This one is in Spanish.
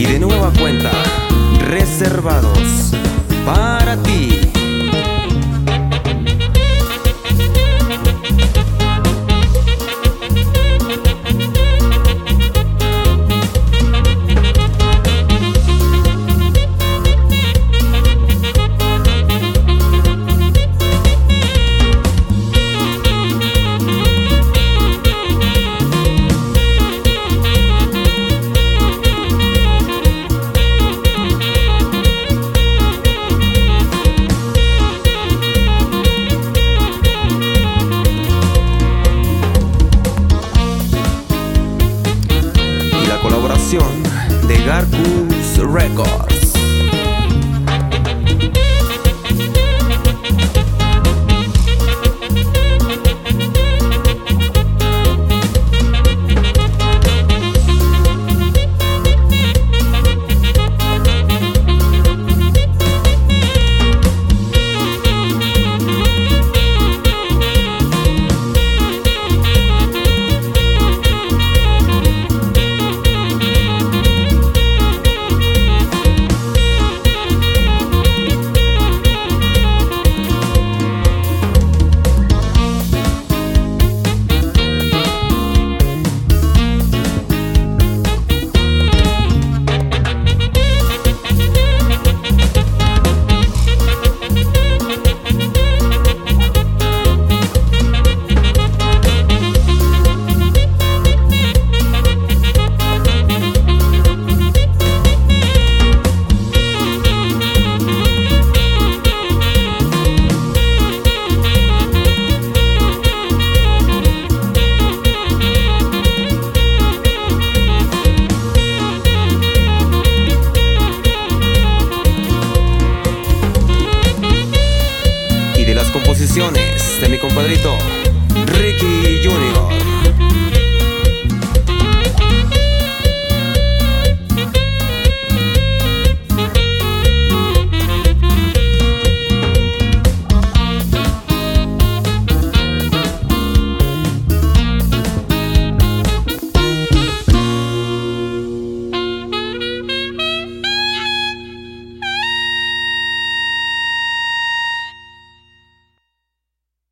Y de nueva cuenta, reservados de Garcus Records. De mi compadrito Ricky Junior.